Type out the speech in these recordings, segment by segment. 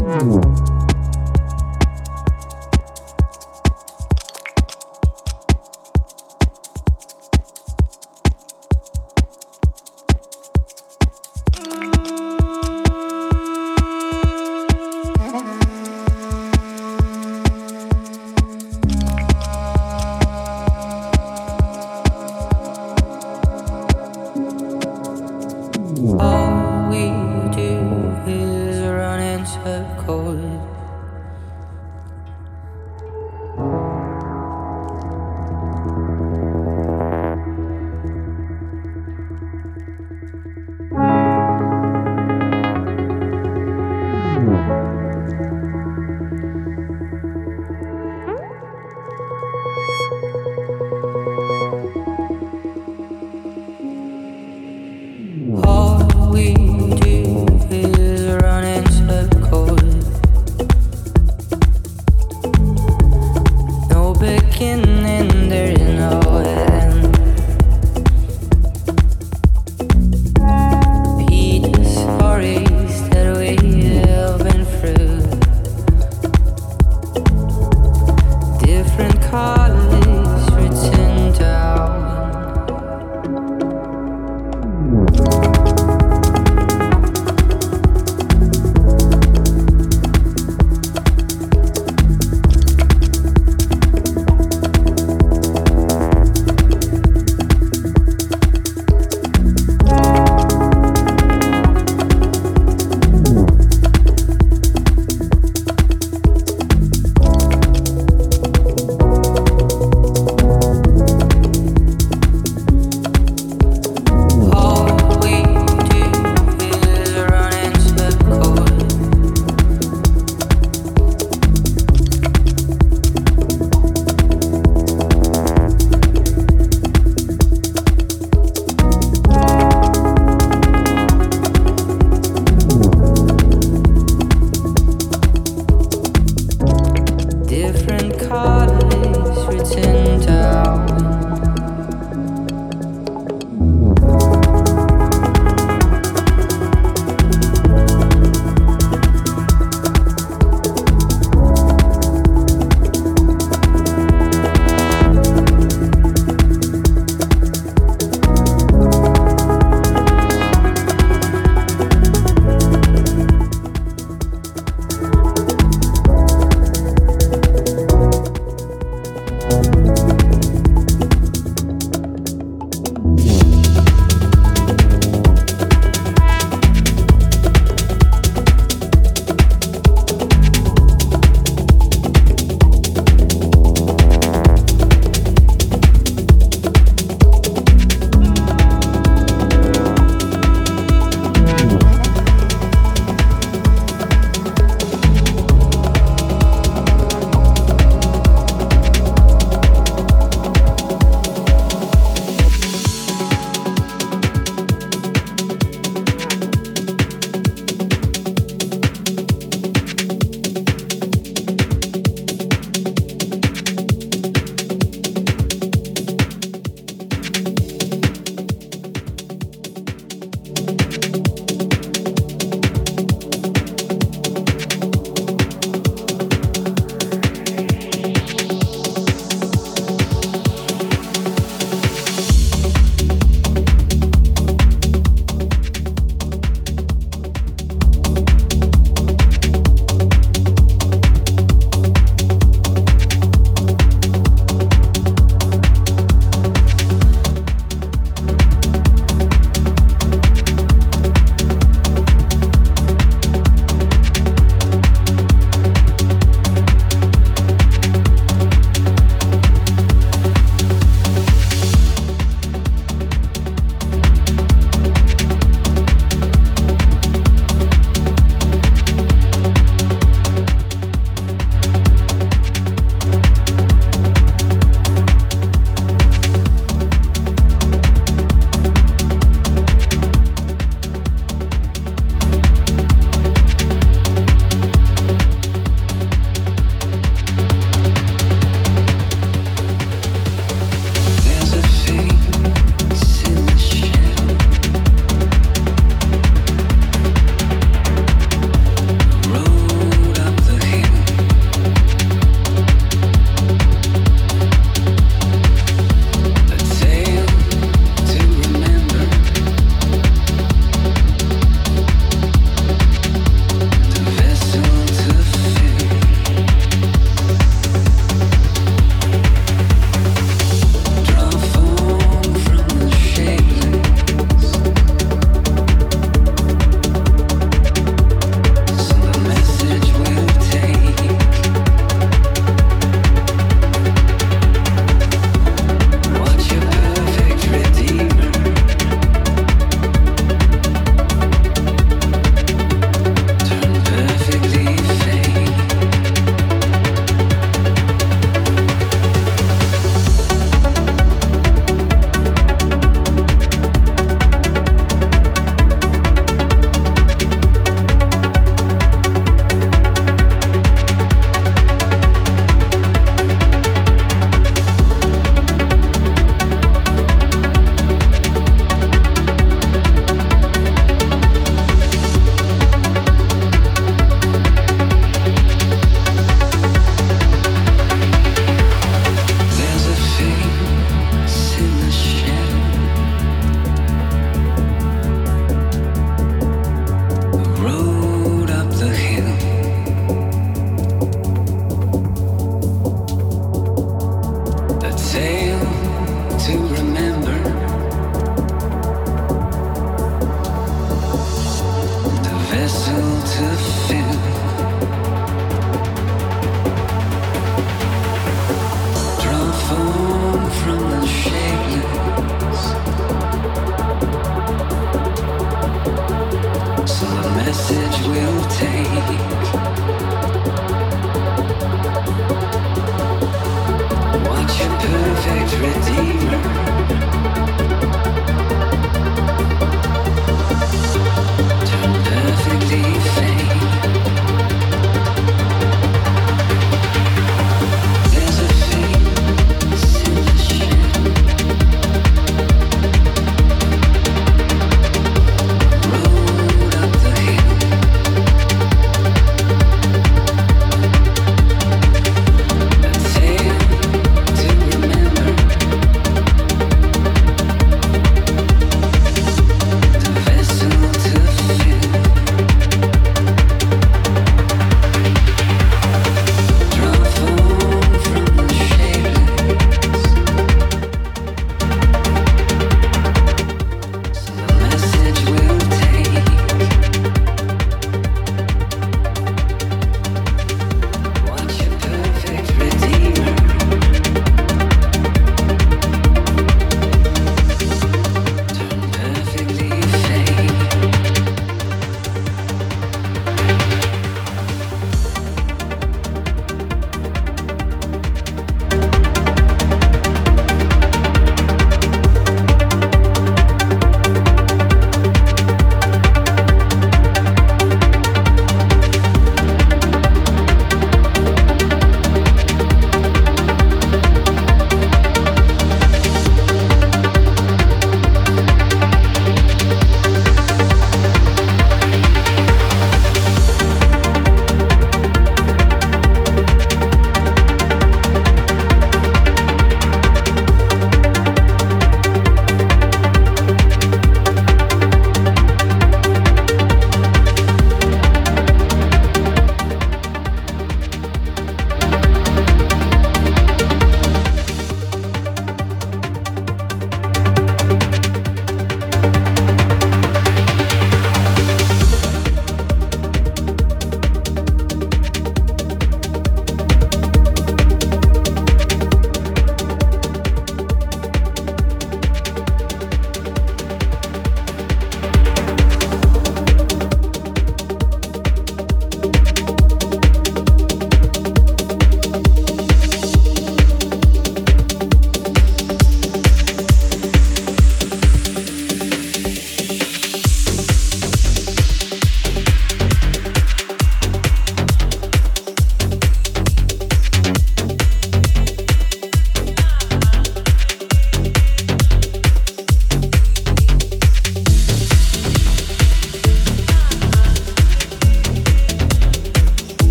음.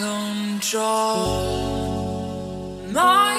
Control. Myself